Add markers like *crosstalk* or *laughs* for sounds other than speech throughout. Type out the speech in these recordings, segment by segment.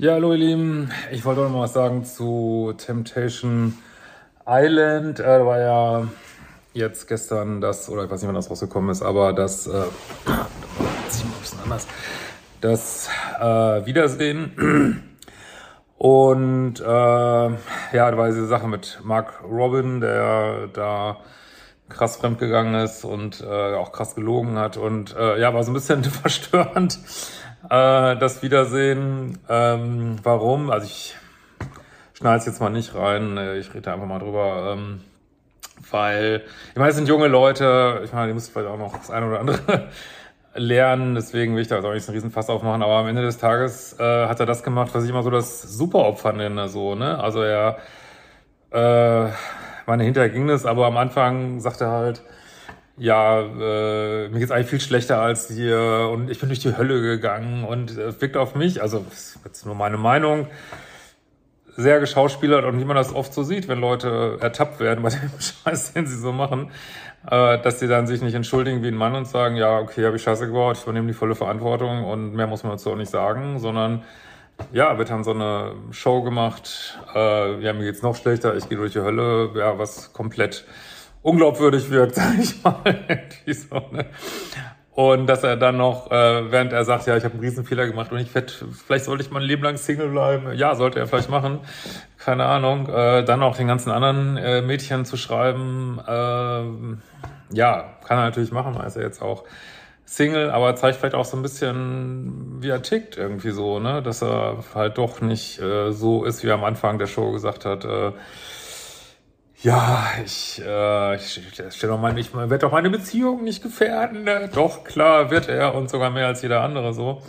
Ja, hallo ihr Lieben. Ich wollte noch mal was sagen zu Temptation Island. Äh, da war ja jetzt gestern das, oder ich weiß nicht, wann das rausgekommen ist, aber das, äh, *clears throat* das äh, Wiedersehen. Und äh, ja, da war diese Sache mit Mark Robin, der da krass fremdgegangen ist und äh, auch krass gelogen hat. Und äh, ja, war so ein bisschen *laughs* verstörend äh, das Wiedersehen. Ähm, warum? Also ich schneide es jetzt mal nicht rein, äh, ich rede einfach mal drüber. Ähm, weil, ich meine, es sind junge Leute, ich meine, die müssen vielleicht auch noch das eine oder andere *laughs* lernen, deswegen will ich da auch nicht so einen Riesenfass aufmachen, aber am Ende des Tages äh, hat er das gemacht, was ich immer so das Superopfer nenne, so, ne? Also er, äh, meine, hinterher ging das, aber am Anfang sagt er halt, ja, äh, mir geht's eigentlich viel schlechter als dir und ich bin durch die Hölle gegangen und äh, wirkt auf mich, also das ist nur meine Meinung, sehr geschauspielert und wie man das oft so sieht, wenn Leute ertappt werden bei dem *laughs* Scheiß, den sie so machen, äh, dass sie dann sich nicht entschuldigen wie ein Mann und sagen, ja, okay, habe ich Scheiße gebaut, ich übernehme die volle Verantwortung und mehr muss man dazu auch nicht sagen, sondern ja, wird dann so eine Show gemacht, äh, ja, mir geht's noch schlechter, ich gehe durch die Hölle, ja, was komplett unglaubwürdig wirkt, *laughs* sag ich mal. so, ne? Und dass er dann noch, äh, während er sagt, ja, ich habe einen Riesenfehler gemacht und ich werde, vielleicht sollte ich mein Leben lang Single bleiben. Ja, sollte er vielleicht machen. Keine Ahnung. Äh, dann auch den ganzen anderen äh, Mädchen zu schreiben. Äh, ja, kann er natürlich machen, er ist ja jetzt auch Single, aber zeigt vielleicht auch so ein bisschen, wie er tickt irgendwie so, ne? Dass er halt doch nicht äh, so ist, wie er am Anfang der Show gesagt hat, äh, ja, ich, äh, ich, ich stelle doch nicht, man wird doch meine Beziehung nicht gefährden. Ne? Doch, klar, wird er und sogar mehr als jeder andere so.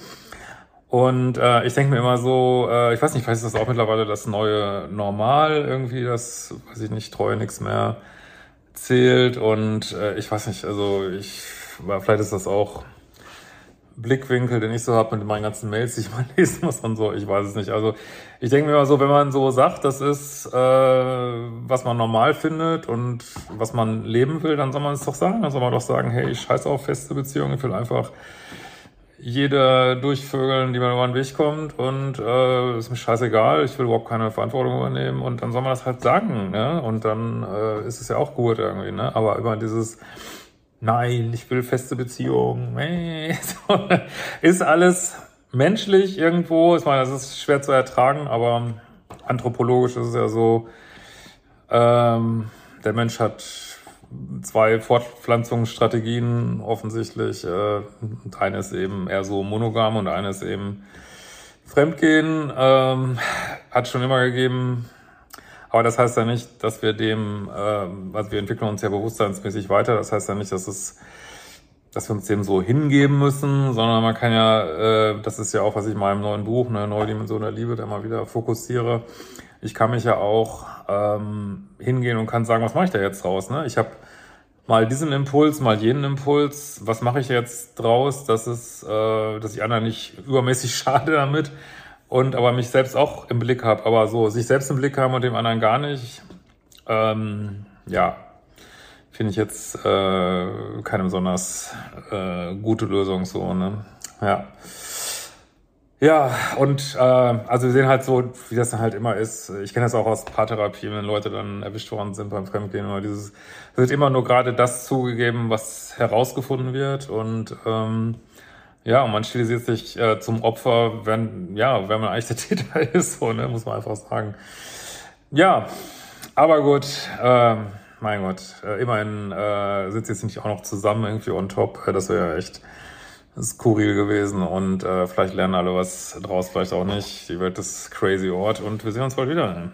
Und äh, ich denke mir immer so, äh, ich weiß nicht, vielleicht ist das auch mittlerweile das neue Normal irgendwie, das, weiß ich nicht, treue nichts mehr zählt. Und äh, ich weiß nicht, also ich, vielleicht ist das auch Blickwinkel, den ich so habe mit meinen ganzen Mails, die ich *laughs* mal lesen muss und so, ich weiß es nicht. Also ich denke mir immer so, wenn man so sagt, das ist, äh, was man normal findet und was man leben will, dann soll man es doch sagen. Dann soll man doch sagen, hey, ich scheiße auf feste Beziehungen, ich will einfach jede durchvögeln, die mir über den Weg kommt und äh, ist mir scheißegal, ich will überhaupt keine Verantwortung übernehmen und dann soll man das halt sagen, ne? Und dann äh, ist es ja auch gut irgendwie, ne? Aber immer dieses nein, ich will feste Beziehungen. *laughs* ist alles menschlich irgendwo. Ich meine, das ist schwer zu ertragen, aber anthropologisch ist es ja so, ähm, der Mensch hat zwei Fortpflanzungsstrategien offensichtlich. Äh, eine ist eben eher so monogam und eine ist eben Fremdgehen. Ähm, hat schon immer gegeben, aber das heißt ja nicht, dass wir dem, äh, also wir entwickeln uns ja bewusstseinsmäßig weiter. Das heißt ja nicht, dass es, dass wir uns dem so hingeben müssen, sondern man kann ja, äh, das ist ja auch, was ich in meinem neuen Buch, eine neue Dimension der Liebe, da mal wieder fokussiere. Ich kann mich ja auch ähm, hingehen und kann sagen, was mache ich da jetzt draus? Ne? Ich habe mal diesen Impuls, mal jenen Impuls. Was mache ich jetzt draus, dass es, äh, dass ich anderen nicht übermäßig *laughs* schade damit? Und aber mich selbst auch im Blick habe, aber so sich selbst im Blick haben und dem anderen gar nicht, ähm, ja, finde ich jetzt äh, keine besonders äh, gute Lösung so, ne? Ja. Ja, und äh, also wir sehen halt so, wie das dann halt immer ist. Ich kenne das auch aus Paartherapie, wenn Leute dann erwischt worden sind beim Fremdgehen oder dieses, es wird immer nur gerade das zugegeben, was herausgefunden wird und ähm, ja, und man stilisiert sich äh, zum Opfer, wenn, ja, wenn man eigentlich der *laughs* Täter ist, so, ne, muss man einfach sagen. Ja, aber gut, äh, mein Gott, äh, immerhin äh, sie jetzt nicht auch noch zusammen irgendwie on top. Äh, das wäre ja echt skurril gewesen und äh, vielleicht lernen alle was draus, vielleicht auch nicht. Die Welt ist crazy Ort und wir sehen uns bald wieder.